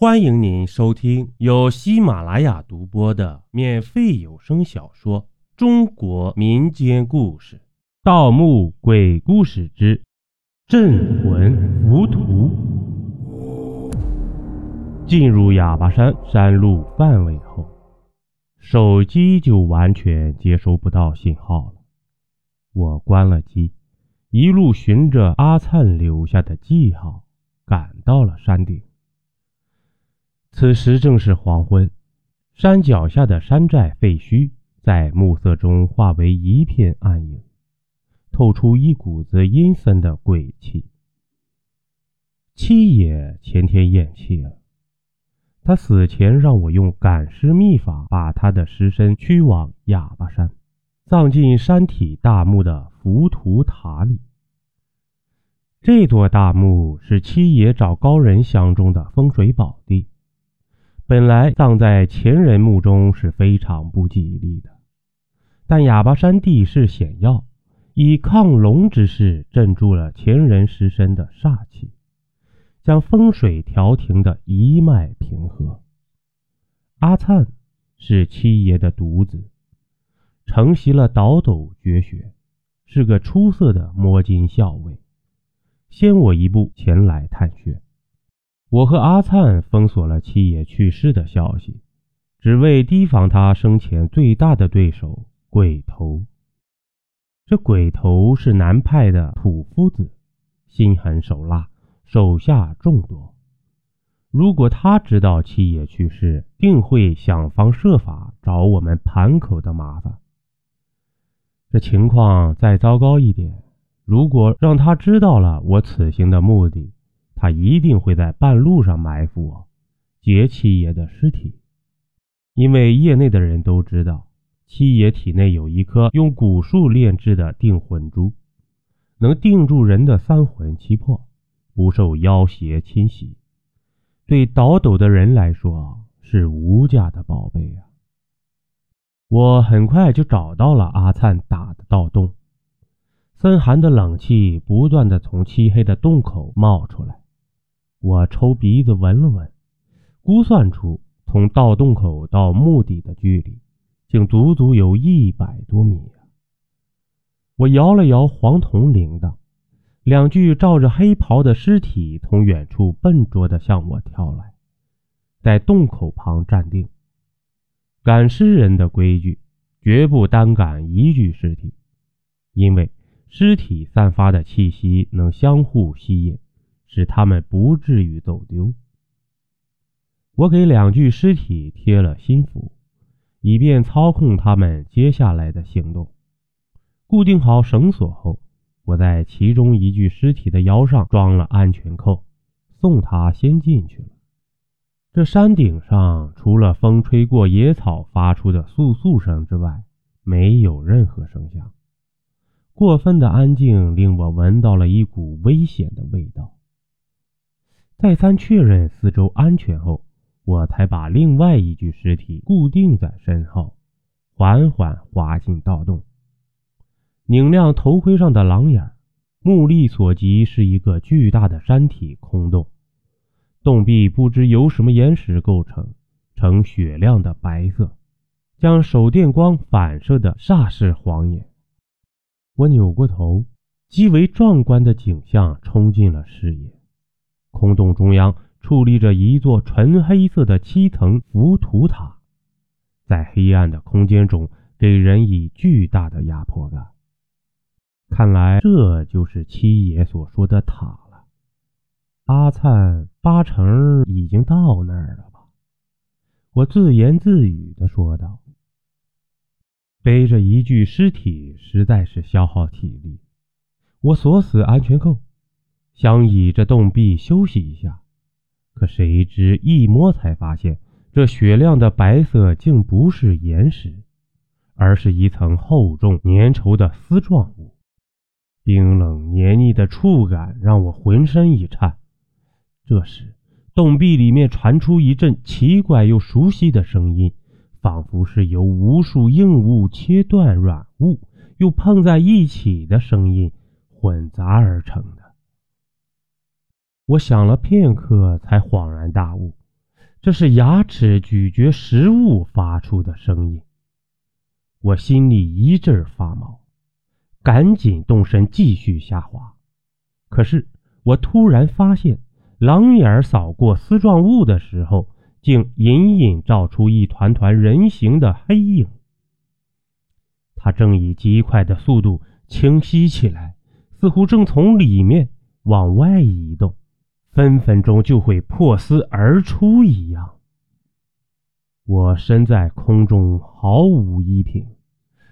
欢迎您收听由喜马拉雅独播的免费有声小说《中国民间故事·盗墓鬼故事之镇魂浮屠》。进入哑巴山山路范围后，手机就完全接收不到信号了。我关了机，一路循着阿灿留下的记号，赶到了山顶。此时正是黄昏，山脚下的山寨废墟在暮色中化为一片暗影，透出一股子阴森的鬼气。七爷前天咽气了，他死前让我用赶尸秘法把他的尸身驱往哑巴山，葬进山体大墓的浮屠塔里。这座大墓是七爷找高人相中的风水宝地。本来葬在前人墓中是非常不吉利的，但哑巴山地势险要，以亢龙之势镇住了前人尸身的煞气，将风水调停的一脉平和。阿灿是七爷的独子，承袭了倒斗绝学，是个出色的摸金校尉，先我一步前来探穴。我和阿灿封锁了七爷去世的消息，只为提防他生前最大的对手鬼头。这鬼头是南派的土夫子，心狠手辣，手下众多。如果他知道七爷去世，定会想方设法找我们盘口的麻烦。这情况再糟糕一点，如果让他知道了我此行的目的，他一定会在半路上埋伏我，劫七爷的尸体，因为业内的人都知道，七爷体内有一颗用蛊术炼制的定魂珠，能定住人的三魂七魄，不受妖邪侵袭。对倒斗的人来说是无价的宝贝啊！我很快就找到了阿灿打的盗洞，森寒的冷气不断的从漆黑的洞口冒出来。我抽鼻子闻了闻，估算出从盗洞口到墓底的距离，竟足足有一百多米啊！我摇了摇黄铜铃铛，两具罩着黑袍的尸体从远处笨拙地向我跳来，在洞口旁站定。赶尸人的规矩，绝不单赶一具尸体，因为尸体散发的气息能相互吸引。使他们不至于走丢。我给两具尸体贴了心符，以便操控他们接下来的行动。固定好绳索后，我在其中一具尸体的腰上装了安全扣，送他先进去了。这山顶上除了风吹过野草发出的簌簌声之外，没有任何声响。过分的安静令我闻到了一股危险的味道。再三确认四周安全后，我才把另外一具尸体固定在身后，缓缓滑进盗洞。拧亮头盔上的狼眼，目力所及是一个巨大的山体空洞，洞壁不知由什么岩石构成，呈雪亮的白色，将手电光反射的煞是晃眼。我扭过头，极为壮观的景象冲进了视野。空洞中央矗立着一座纯黑色的七层浮屠塔，在黑暗的空间中给人以巨大的压迫感。看来这就是七爷所说的塔了。阿灿八成已经到那儿了吧？我自言自语地说道。背着一具尸体实在是消耗体力，我锁死安全扣。想倚着洞壁休息一下，可谁知一摸才发现，这雪亮的白色竟不是岩石，而是一层厚重粘稠的丝状物。冰冷黏腻的触感让我浑身一颤。这时，洞壁里面传出一阵奇怪又熟悉的声音，仿佛是由无数硬物切断软物又碰在一起的声音混杂而成的。我想了片刻，才恍然大悟，这是牙齿咀嚼食物发出的声音。我心里一阵发毛，赶紧动身继续下滑。可是我突然发现，狼眼扫过丝状物的时候，竟隐隐照出一团团人形的黑影。它正以极快的速度清晰起来，似乎正从里面往外移动，分分钟就会破丝而出一样。我身在空中，毫无依凭，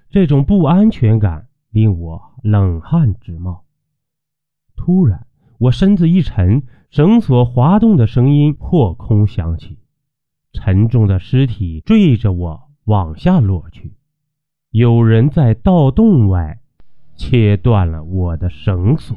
这种不安全感令我冷汗直冒。突然，我身子一沉，绳索滑动的声音破空响起，沉重的尸体坠着我往下落去。有人在盗洞外切断了我的绳索。